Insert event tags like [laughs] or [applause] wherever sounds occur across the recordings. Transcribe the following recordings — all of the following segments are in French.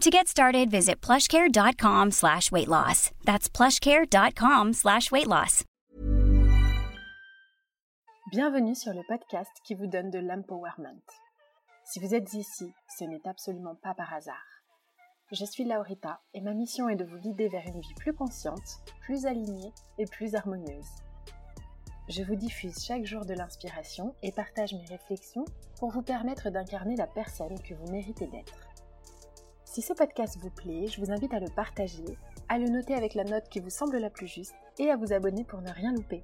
To get started, visit plushcare.com slash weight loss. That's plushcare.com slash weight loss. Bienvenue sur le podcast qui vous donne de l'empowerment. Si vous êtes ici, ce n'est absolument pas par hasard. Je suis Laurita et ma mission est de vous guider vers une vie plus consciente, plus alignée et plus harmonieuse. Je vous diffuse chaque jour de l'inspiration et partage mes réflexions pour vous permettre d'incarner la personne que vous méritez d'être. Si ce podcast vous plaît, je vous invite à le partager, à le noter avec la note qui vous semble la plus juste et à vous abonner pour ne rien louper.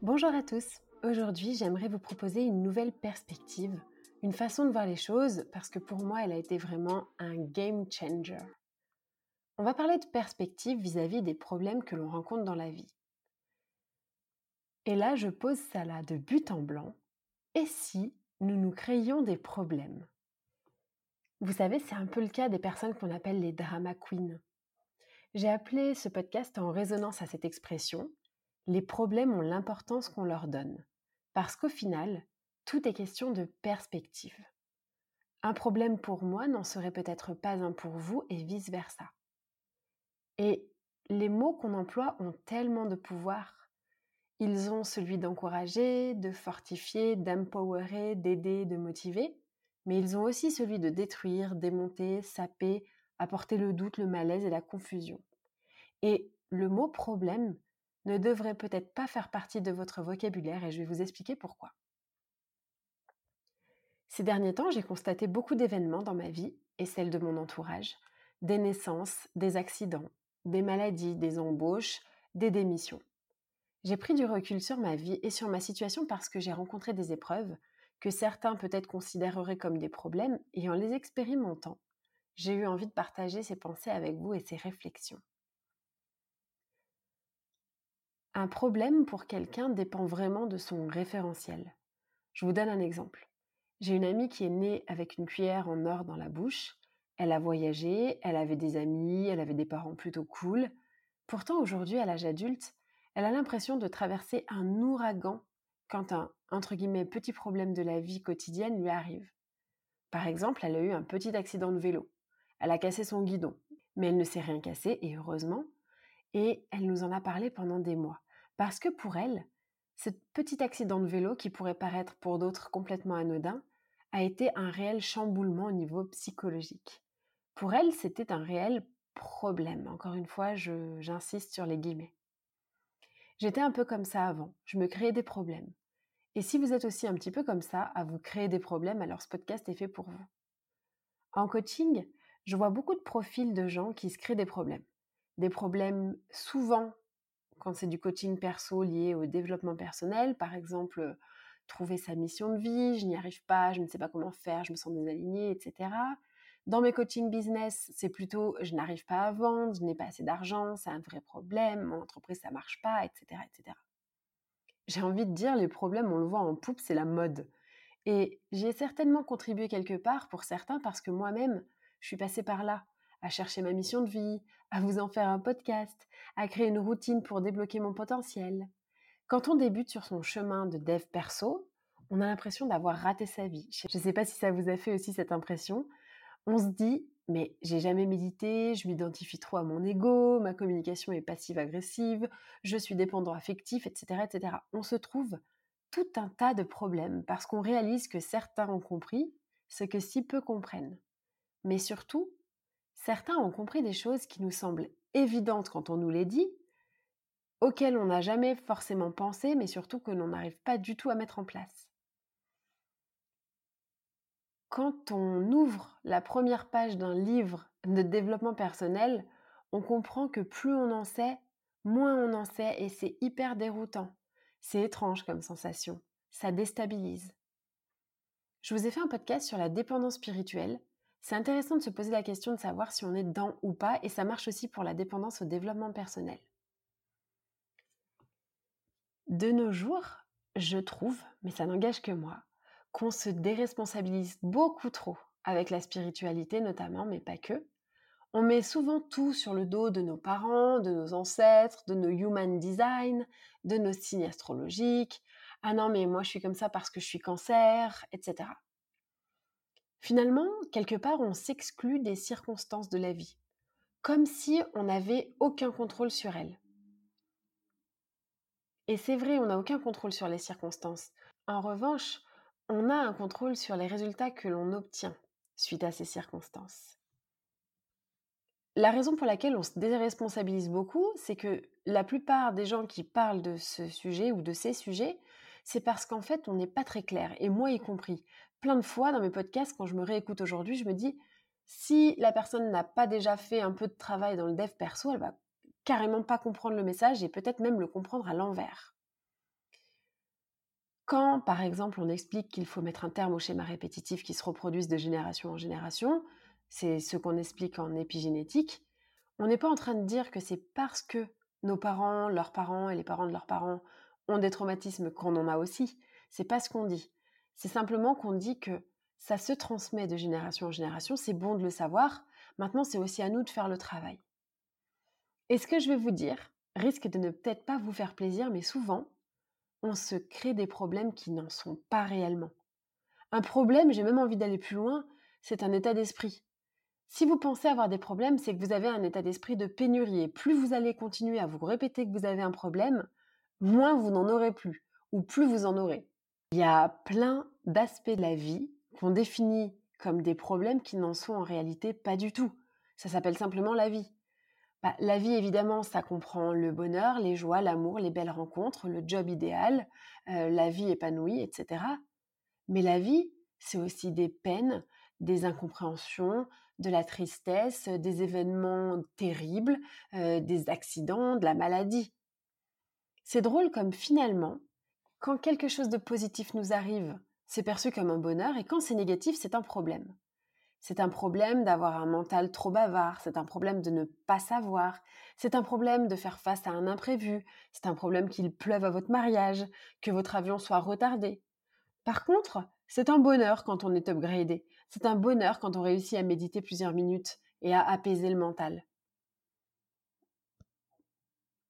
Bonjour à tous. Aujourd'hui, j'aimerais vous proposer une nouvelle perspective, une façon de voir les choses parce que pour moi, elle a été vraiment un game changer. On va parler de perspective vis-à-vis des problèmes que l'on rencontre dans la vie. Et là, je pose ça là de but en blanc. Et si nous nous créions des problèmes? Vous savez, c'est un peu le cas des personnes qu'on appelle les drama queens. J'ai appelé ce podcast en résonance à cette expression. Les problèmes ont l'importance qu'on leur donne. Parce qu'au final, tout est question de perspective. Un problème pour moi n'en serait peut-être pas un pour vous et vice-versa. Et les mots qu'on emploie ont tellement de pouvoir. Ils ont celui d'encourager, de fortifier, d'empowerer, d'aider, de motiver, mais ils ont aussi celui de détruire, démonter, saper, apporter le doute, le malaise et la confusion. Et le mot problème ne devrait peut-être pas faire partie de votre vocabulaire et je vais vous expliquer pourquoi. Ces derniers temps, j'ai constaté beaucoup d'événements dans ma vie et celle de mon entourage, des naissances, des accidents, des maladies, des embauches, des démissions. J'ai pris du recul sur ma vie et sur ma situation parce que j'ai rencontré des épreuves certains peut-être considéreraient comme des problèmes et en les expérimentant, j'ai eu envie de partager ces pensées avec vous et ces réflexions. Un problème pour quelqu'un dépend vraiment de son référentiel. Je vous donne un exemple. J'ai une amie qui est née avec une cuillère en or dans la bouche. Elle a voyagé, elle avait des amis, elle avait des parents plutôt cool. Pourtant, aujourd'hui, à l'âge adulte, elle a l'impression de traverser un ouragan quand un entre guillemets petit problème de la vie quotidienne lui arrive. Par exemple, elle a eu un petit accident de vélo. Elle a cassé son guidon, mais elle ne s'est rien cassé, et heureusement, et elle nous en a parlé pendant des mois. Parce que pour elle, ce petit accident de vélo, qui pourrait paraître pour d'autres complètement anodin, a été un réel chamboulement au niveau psychologique. Pour elle, c'était un réel problème. Encore une fois, j'insiste sur les guillemets. J'étais un peu comme ça avant, je me créais des problèmes. Et si vous êtes aussi un petit peu comme ça, à vous créer des problèmes, alors ce podcast est fait pour vous. En coaching, je vois beaucoup de profils de gens qui se créent des problèmes. Des problèmes souvent quand c'est du coaching perso lié au développement personnel, par exemple, trouver sa mission de vie, je n'y arrive pas, je ne sais pas comment faire, je me sens désalignée, etc. Dans mes coaching business, c'est plutôt je n'arrive pas à vendre, je n'ai pas assez d'argent, c'est un vrai problème, mon entreprise ça marche pas, etc., etc. J'ai envie de dire les problèmes, on le voit en poupe, c'est la mode. Et j'ai certainement contribué quelque part pour certains parce que moi-même, je suis passée par là, à chercher ma mission de vie, à vous en faire un podcast, à créer une routine pour débloquer mon potentiel. Quand on débute sur son chemin de dev perso, on a l'impression d'avoir raté sa vie. Je ne sais pas si ça vous a fait aussi cette impression. On se dit, mais j'ai jamais médité, je m'identifie trop à mon ego, ma communication est passive-agressive, je suis dépendant affectif, etc., etc. On se trouve tout un tas de problèmes parce qu'on réalise que certains ont compris ce que si peu comprennent. Mais surtout, certains ont compris des choses qui nous semblent évidentes quand on nous les dit, auxquelles on n'a jamais forcément pensé, mais surtout que l'on n'arrive pas du tout à mettre en place quand on ouvre la première page d'un livre de développement personnel, on comprend que plus on en sait, moins on en sait et c'est hyper déroutant. C'est étrange comme sensation. Ça déstabilise. Je vous ai fait un podcast sur la dépendance spirituelle. C'est intéressant de se poser la question de savoir si on est dedans ou pas et ça marche aussi pour la dépendance au développement personnel. De nos jours, je trouve, mais ça n'engage que moi, qu'on se déresponsabilise beaucoup trop avec la spiritualité notamment, mais pas que. On met souvent tout sur le dos de nos parents, de nos ancêtres, de nos human design, de nos signes astrologiques. Ah non, mais moi je suis comme ça parce que je suis cancer, etc. Finalement, quelque part, on s'exclut des circonstances de la vie, comme si on n'avait aucun contrôle sur elles. Et c'est vrai, on n'a aucun contrôle sur les circonstances. En revanche, on a un contrôle sur les résultats que l'on obtient suite à ces circonstances. La raison pour laquelle on se déresponsabilise beaucoup, c'est que la plupart des gens qui parlent de ce sujet ou de ces sujets, c'est parce qu'en fait, on n'est pas très clair, et moi y compris. Plein de fois dans mes podcasts, quand je me réécoute aujourd'hui, je me dis, si la personne n'a pas déjà fait un peu de travail dans le dev perso, elle va carrément pas comprendre le message et peut-être même le comprendre à l'envers. Quand, par exemple, on explique qu'il faut mettre un terme aux schémas répétitifs qui se reproduisent de génération en génération, c'est ce qu'on explique en épigénétique, on n'est pas en train de dire que c'est parce que nos parents, leurs parents et les parents de leurs parents ont des traumatismes qu'on en a aussi. C'est pas ce qu'on dit. C'est simplement qu'on dit que ça se transmet de génération en génération, c'est bon de le savoir. Maintenant, c'est aussi à nous de faire le travail. Et ce que je vais vous dire risque de ne peut-être pas vous faire plaisir, mais souvent, on se crée des problèmes qui n'en sont pas réellement. Un problème, j'ai même envie d'aller plus loin, c'est un état d'esprit. Si vous pensez avoir des problèmes, c'est que vous avez un état d'esprit de pénurie et plus vous allez continuer à vous répéter que vous avez un problème, moins vous n'en aurez plus ou plus vous en aurez. Il y a plein d'aspects de la vie qu'on définit comme des problèmes qui n'en sont en réalité pas du tout. Ça s'appelle simplement la vie. Bah, la vie, évidemment, ça comprend le bonheur, les joies, l'amour, les belles rencontres, le job idéal, euh, la vie épanouie, etc. Mais la vie, c'est aussi des peines, des incompréhensions, de la tristesse, des événements terribles, euh, des accidents, de la maladie. C'est drôle comme finalement, quand quelque chose de positif nous arrive, c'est perçu comme un bonheur et quand c'est négatif, c'est un problème. C'est un problème d'avoir un mental trop bavard, c'est un problème de ne pas savoir, c'est un problème de faire face à un imprévu, c'est un problème qu'il pleuve à votre mariage, que votre avion soit retardé. Par contre, c'est un bonheur quand on est upgradé, c'est un bonheur quand on réussit à méditer plusieurs minutes et à apaiser le mental.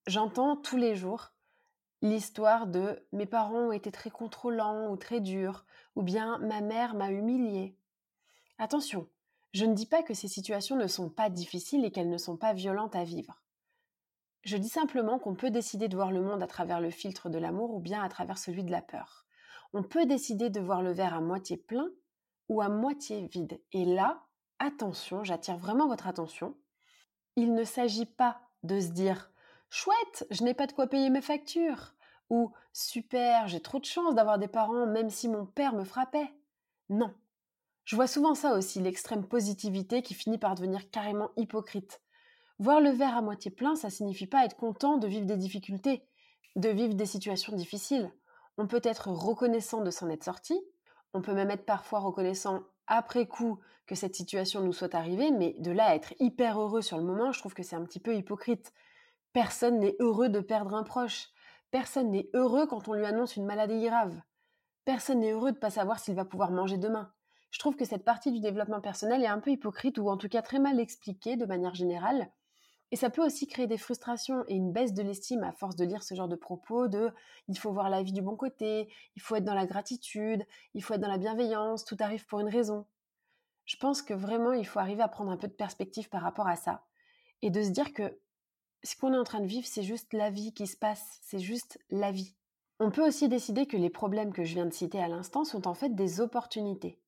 J'entends tous les jours l'histoire de mes parents ont été très contrôlants ou très durs, ou bien ma mère m'a humilié. Attention, je ne dis pas que ces situations ne sont pas difficiles et qu'elles ne sont pas violentes à vivre. Je dis simplement qu'on peut décider de voir le monde à travers le filtre de l'amour ou bien à travers celui de la peur. On peut décider de voir le verre à moitié plein ou à moitié vide. Et là, attention, j'attire vraiment votre attention. Il ne s'agit pas de se dire Chouette, je n'ai pas de quoi payer mes factures ou Super, j'ai trop de chance d'avoir des parents même si mon père me frappait. Non, je vois souvent ça aussi, l'extrême positivité qui finit par devenir carrément hypocrite. Voir le verre à moitié plein, ça signifie pas être content de vivre des difficultés, de vivre des situations difficiles. On peut être reconnaissant de s'en être sorti, on peut même être parfois reconnaissant après coup que cette situation nous soit arrivée, mais de là à être hyper heureux sur le moment, je trouve que c'est un petit peu hypocrite. Personne n'est heureux de perdre un proche. Personne n'est heureux quand on lui annonce une maladie grave. Personne n'est heureux de ne pas savoir s'il va pouvoir manger demain je trouve que cette partie du développement personnel est un peu hypocrite ou en tout cas très mal expliquée de manière générale. Et ça peut aussi créer des frustrations et une baisse de l'estime à force de lire ce genre de propos de il faut voir la vie du bon côté, il faut être dans la gratitude, il faut être dans la bienveillance, tout arrive pour une raison. Je pense que vraiment il faut arriver à prendre un peu de perspective par rapport à ça et de se dire que ce qu'on est en train de vivre, c'est juste la vie qui se passe, c'est juste la vie. On peut aussi décider que les problèmes que je viens de citer à l'instant sont en fait des opportunités.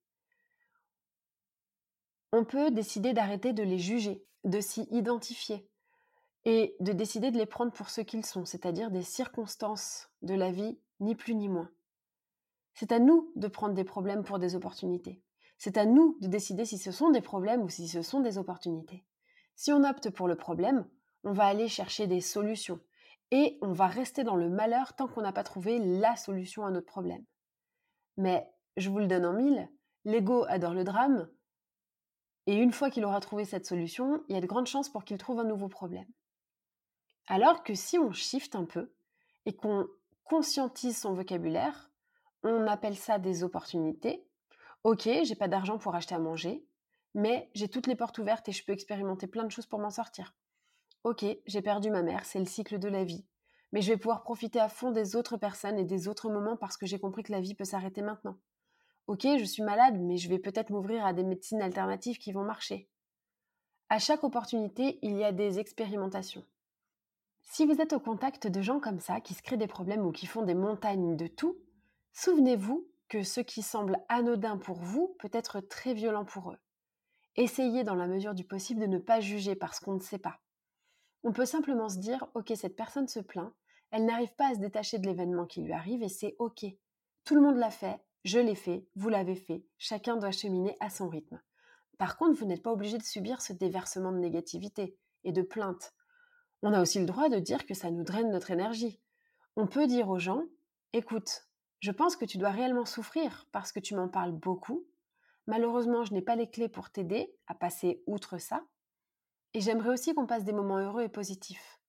On peut décider d'arrêter de les juger, de s'y identifier et de décider de les prendre pour ce qu'ils sont, c'est-à-dire des circonstances de la vie, ni plus ni moins. C'est à nous de prendre des problèmes pour des opportunités. C'est à nous de décider si ce sont des problèmes ou si ce sont des opportunités. Si on opte pour le problème, on va aller chercher des solutions et on va rester dans le malheur tant qu'on n'a pas trouvé la solution à notre problème. Mais je vous le donne en mille, l'ego adore le drame, et une fois qu'il aura trouvé cette solution, il y a de grandes chances pour qu'il trouve un nouveau problème. Alors que si on shift un peu et qu'on conscientise son vocabulaire, on appelle ça des opportunités. Ok, j'ai pas d'argent pour acheter à manger, mais j'ai toutes les portes ouvertes et je peux expérimenter plein de choses pour m'en sortir. Ok, j'ai perdu ma mère, c'est le cycle de la vie. Mais je vais pouvoir profiter à fond des autres personnes et des autres moments parce que j'ai compris que la vie peut s'arrêter maintenant. Ok, je suis malade, mais je vais peut-être m'ouvrir à des médecines alternatives qui vont marcher. À chaque opportunité, il y a des expérimentations. Si vous êtes au contact de gens comme ça, qui se créent des problèmes ou qui font des montagnes de tout, souvenez-vous que ce qui semble anodin pour vous peut être très violent pour eux. Essayez dans la mesure du possible de ne pas juger parce qu'on ne sait pas. On peut simplement se dire, ok, cette personne se plaint, elle n'arrive pas à se détacher de l'événement qui lui arrive et c'est ok. Tout le monde l'a fait, je l'ai fait, vous l'avez fait, chacun doit cheminer à son rythme. Par contre, vous n'êtes pas obligé de subir ce déversement de négativité et de plainte. On a aussi le droit de dire que ça nous draine notre énergie. On peut dire aux gens, écoute, je pense que tu dois réellement souffrir parce que tu m'en parles beaucoup. Malheureusement, je n'ai pas les clés pour t'aider à passer outre ça. Et j'aimerais aussi qu'on passe des moments heureux et positifs.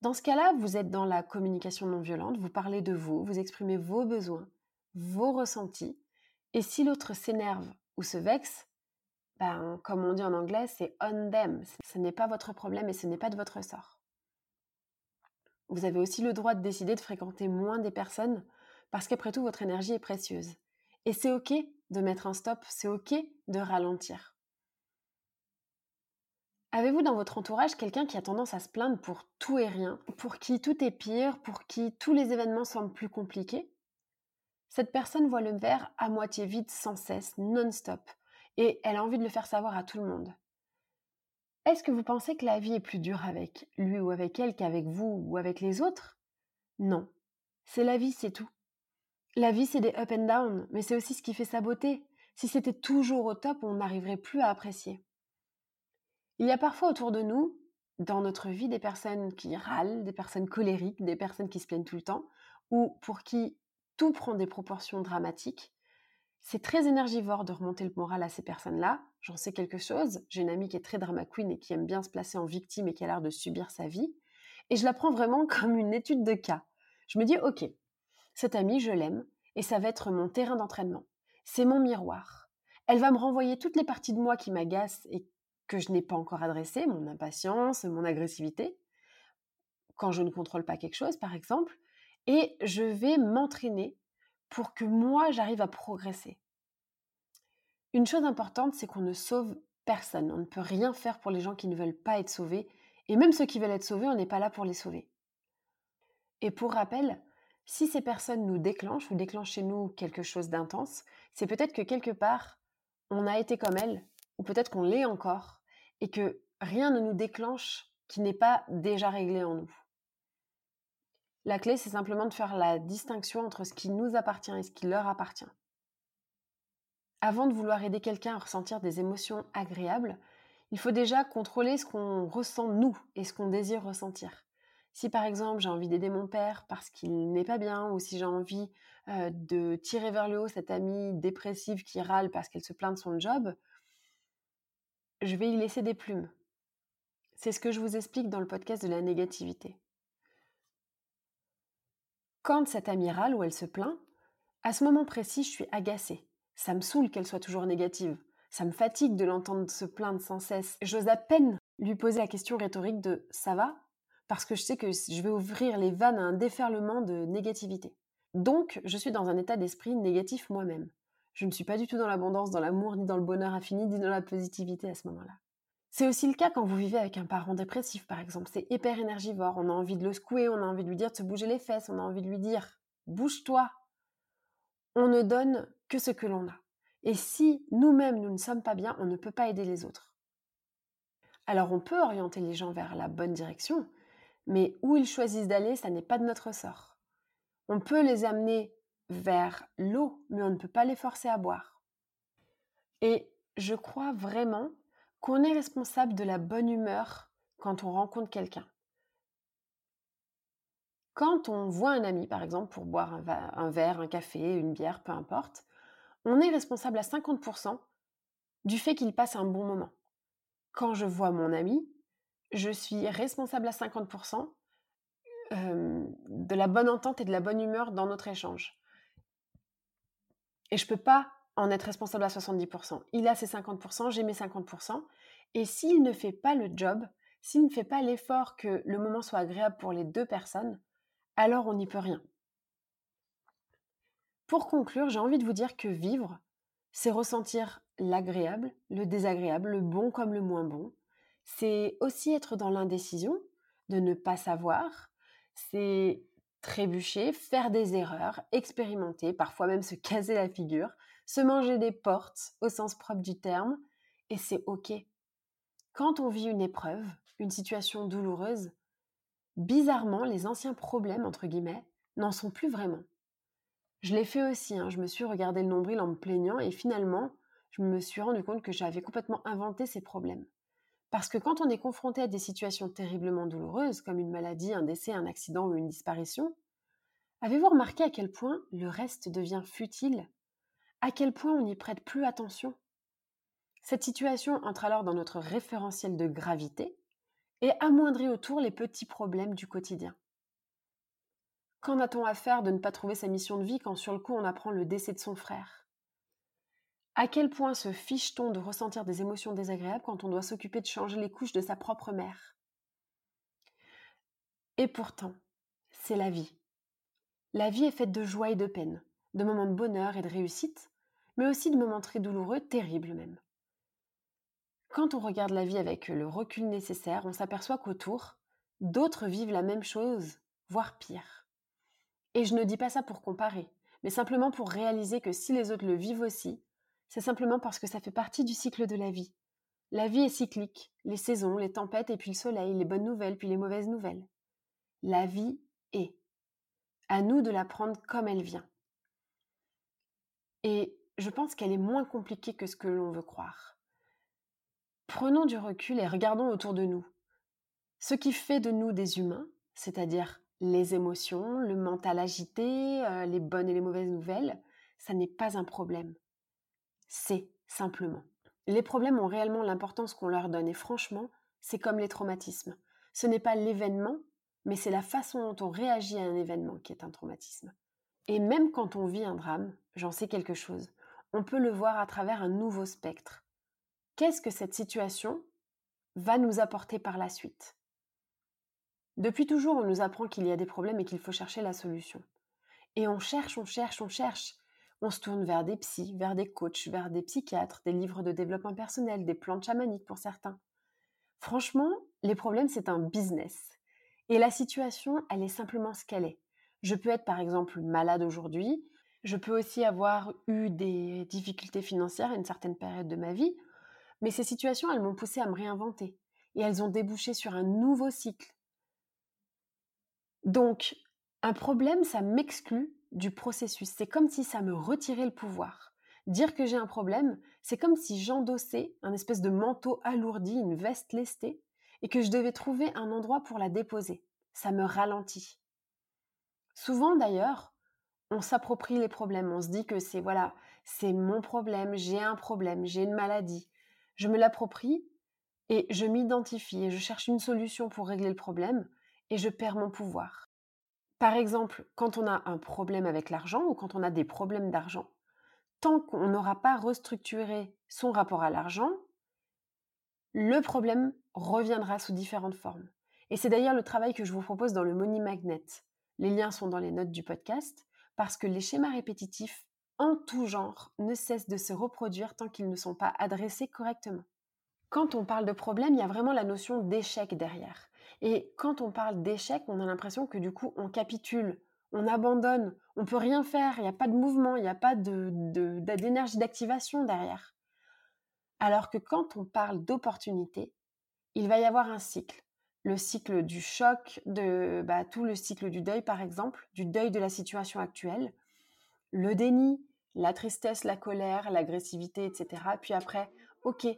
Dans ce cas-là, vous êtes dans la communication non violente, vous parlez de vous, vous exprimez vos besoins, vos ressentis. Et si l'autre s'énerve ou se vexe, ben, comme on dit en anglais, c'est on them. Ce n'est pas votre problème et ce n'est pas de votre sort. Vous avez aussi le droit de décider de fréquenter moins des personnes parce qu'après tout, votre énergie est précieuse. Et c'est OK de mettre un stop, c'est OK de ralentir. Avez-vous dans votre entourage quelqu'un qui a tendance à se plaindre pour tout et rien, pour qui tout est pire, pour qui tous les événements semblent plus compliqués? Cette personne voit le verre à moitié vide sans cesse, non-stop, et elle a envie de le faire savoir à tout le monde. Est-ce que vous pensez que la vie est plus dure avec lui ou avec elle qu'avec vous ou avec les autres? Non. C'est la vie, c'est tout. La vie, c'est des up and down, mais c'est aussi ce qui fait sa beauté. Si c'était toujours au top, on n'arriverait plus à apprécier. Il y a parfois autour de nous, dans notre vie, des personnes qui râlent, des personnes colériques, des personnes qui se plaignent tout le temps, ou pour qui tout prend des proportions dramatiques. C'est très énergivore de remonter le moral à ces personnes-là. J'en sais quelque chose. J'ai une amie qui est très drama queen et qui aime bien se placer en victime et qui a l'air de subir sa vie. Et je la prends vraiment [laughs] comme une étude de cas. Je me dis, ok, cette amie, je l'aime et ça va être mon terrain d'entraînement. C'est mon miroir. Elle va me renvoyer toutes les parties de moi qui m'agacent et que je n'ai pas encore adressé, mon impatience, mon agressivité, quand je ne contrôle pas quelque chose, par exemple, et je vais m'entraîner pour que moi, j'arrive à progresser. Une chose importante, c'est qu'on ne sauve personne. On ne peut rien faire pour les gens qui ne veulent pas être sauvés. Et même ceux qui veulent être sauvés, on n'est pas là pour les sauver. Et pour rappel, si ces personnes nous déclenchent ou déclenchent chez nous quelque chose d'intense, c'est peut-être que quelque part, on a été comme elles ou peut-être qu'on l'est encore, et que rien ne nous déclenche qui n'est pas déjà réglé en nous. La clé, c'est simplement de faire la distinction entre ce qui nous appartient et ce qui leur appartient. Avant de vouloir aider quelqu'un à ressentir des émotions agréables, il faut déjà contrôler ce qu'on ressent nous et ce qu'on désire ressentir. Si par exemple j'ai envie d'aider mon père parce qu'il n'est pas bien, ou si j'ai envie euh, de tirer vers le haut cette amie dépressive qui râle parce qu'elle se plaint de son job, je vais y laisser des plumes. C'est ce que je vous explique dans le podcast de la négativité. Quand cette amie râle ou elle se plaint, à ce moment précis, je suis agacée. Ça me saoule qu'elle soit toujours négative. Ça me fatigue de l'entendre se plaindre sans cesse. J'ose à peine lui poser la question rhétorique de ça va? Parce que je sais que je vais ouvrir les vannes à un déferlement de négativité. Donc, je suis dans un état d'esprit négatif moi-même. Je ne suis pas du tout dans l'abondance, dans l'amour, ni dans le bonheur infini, ni dans la positivité à ce moment-là. C'est aussi le cas quand vous vivez avec un parent dépressif, par exemple. C'est hyper énergivore. On a envie de le secouer, on a envie de lui dire de se bouger les fesses, on a envie de lui dire bouge-toi. On ne donne que ce que l'on a. Et si nous-mêmes nous ne sommes pas bien, on ne peut pas aider les autres. Alors on peut orienter les gens vers la bonne direction, mais où ils choisissent d'aller, ça n'est pas de notre sort. On peut les amener vers l'eau, mais on ne peut pas les forcer à boire. Et je crois vraiment qu'on est responsable de la bonne humeur quand on rencontre quelqu'un. Quand on voit un ami, par exemple, pour boire un, verre, un café, une bière, peu importe, on est responsable à 50% du fait qu'il passe un bon moment. Quand je vois mon ami, je suis responsable à 50% de la bonne entente et de la bonne humeur dans notre échange. Et je ne peux pas en être responsable à 70%. Il a ses 50%, j'ai mes 50%. Et s'il ne fait pas le job, s'il ne fait pas l'effort que le moment soit agréable pour les deux personnes, alors on n'y peut rien. Pour conclure, j'ai envie de vous dire que vivre, c'est ressentir l'agréable, le désagréable, le bon comme le moins bon. C'est aussi être dans l'indécision, de ne pas savoir. C'est trébucher, faire des erreurs, expérimenter, parfois même se caser la figure, se manger des portes au sens propre du terme, et c'est OK. Quand on vit une épreuve, une situation douloureuse, bizarrement, les anciens problèmes, entre guillemets, n'en sont plus vraiment. Je l'ai fait aussi, hein. je me suis regardé le nombril en me plaignant et finalement, je me suis rendu compte que j'avais complètement inventé ces problèmes. Parce que quand on est confronté à des situations terriblement douloureuses, comme une maladie, un décès, un accident ou une disparition, avez-vous remarqué à quel point le reste devient futile? À quel point on n'y prête plus attention? Cette situation entre alors dans notre référentiel de gravité et amoindrit autour les petits problèmes du quotidien. Qu'en a-t-on à faire de ne pas trouver sa mission de vie quand sur le coup on apprend le décès de son frère? À quel point se fiche-t-on de ressentir des émotions désagréables quand on doit s'occuper de changer les couches de sa propre mère? Et pourtant, c'est la vie. La vie est faite de joie et de peine, de moments de bonheur et de réussite, mais aussi de moments très douloureux, terribles même. Quand on regarde la vie avec le recul nécessaire, on s'aperçoit qu'autour, d'autres vivent la même chose, voire pire. Et je ne dis pas ça pour comparer, mais simplement pour réaliser que si les autres le vivent aussi, c'est simplement parce que ça fait partie du cycle de la vie. La vie est cyclique, les saisons, les tempêtes et puis le soleil, les bonnes nouvelles puis les mauvaises nouvelles. La vie est. À nous de la prendre comme elle vient. Et je pense qu'elle est moins compliquée que ce que l'on veut croire. Prenons du recul et regardons autour de nous. Ce qui fait de nous des humains, c'est-à-dire les émotions, le mental agité, euh, les bonnes et les mauvaises nouvelles, ça n'est pas un problème. C'est simplement. Les problèmes ont réellement l'importance qu'on leur donne et franchement, c'est comme les traumatismes. Ce n'est pas l'événement, mais c'est la façon dont on réagit à un événement qui est un traumatisme. Et même quand on vit un drame, j'en sais quelque chose, on peut le voir à travers un nouveau spectre, qu'est-ce que cette situation va nous apporter par la suite? Depuis toujours, on nous apprend qu'il y a des problèmes et qu'il faut chercher la solution. Et on cherche, on cherche, on cherche. On se tourne vers des psys, vers des coachs, vers des psychiatres, des livres de développement personnel, des plantes chamaniques pour certains. Franchement, les problèmes, c'est un business. Et la situation, elle est simplement ce qu'elle est. Je peux être par exemple malade aujourd'hui, je peux aussi avoir eu des difficultés financières à une certaine période de ma vie, mais ces situations, elles m'ont poussé à me réinventer et elles ont débouché sur un nouveau cycle. Donc, un problème, ça m'exclut du processus. C'est comme si ça me retirait le pouvoir. Dire que j'ai un problème, c'est comme si j'endossais un espèce de manteau alourdi, une veste lestée, et que je devais trouver un endroit pour la déposer. Ça me ralentit. Souvent d'ailleurs, on s'approprie les problèmes, on se dit que c'est voilà, c'est mon problème, j'ai un problème, j'ai une maladie, je me l'approprie et je m'identifie et je cherche une solution pour régler le problème et je perds mon pouvoir. Par exemple, quand on a un problème avec l'argent ou quand on a des problèmes d'argent, tant qu'on n'aura pas restructuré son rapport à l'argent, le problème reviendra sous différentes formes. Et c'est d'ailleurs le travail que je vous propose dans le Money Magnet. Les liens sont dans les notes du podcast, parce que les schémas répétitifs, en tout genre, ne cessent de se reproduire tant qu'ils ne sont pas adressés correctement. Quand on parle de problème, il y a vraiment la notion d'échec derrière. Et quand on parle d'échec, on a l'impression que du coup, on capitule, on abandonne, on peut rien faire, il n'y a pas de mouvement, il n'y a pas d'énergie d'activation derrière. Alors que quand on parle d'opportunité, il va y avoir un cycle. Le cycle du choc, de bah, tout le cycle du deuil par exemple, du deuil de la situation actuelle, le déni, la tristesse, la colère, l'agressivité, etc. Puis après, ok,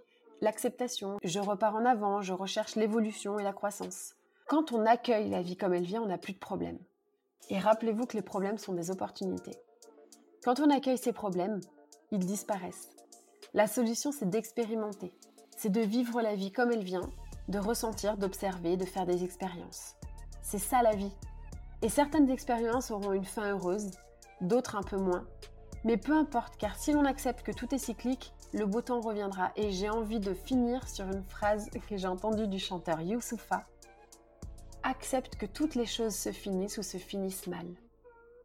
l'acceptation, je repars en avant, je recherche l'évolution et la croissance. Quand on accueille la vie comme elle vient, on n'a plus de problèmes. Et rappelez-vous que les problèmes sont des opportunités. Quand on accueille ces problèmes, ils disparaissent. La solution, c'est d'expérimenter. C'est de vivre la vie comme elle vient, de ressentir, d'observer, de faire des expériences. C'est ça la vie. Et certaines expériences auront une fin heureuse, d'autres un peu moins. Mais peu importe, car si l'on accepte que tout est cyclique, le beau temps reviendra. Et j'ai envie de finir sur une phrase que j'ai entendue du chanteur Youssoufa. Accepte que toutes les choses se finissent ou se finissent mal.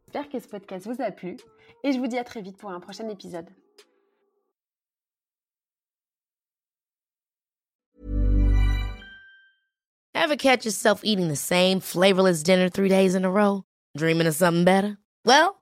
J'espère que ce podcast vous a plu et je vous dis à très vite pour un prochain épisode. Ever catch yourself eating the same flavorless dinner three days in a row? Dreaming of something better? Well,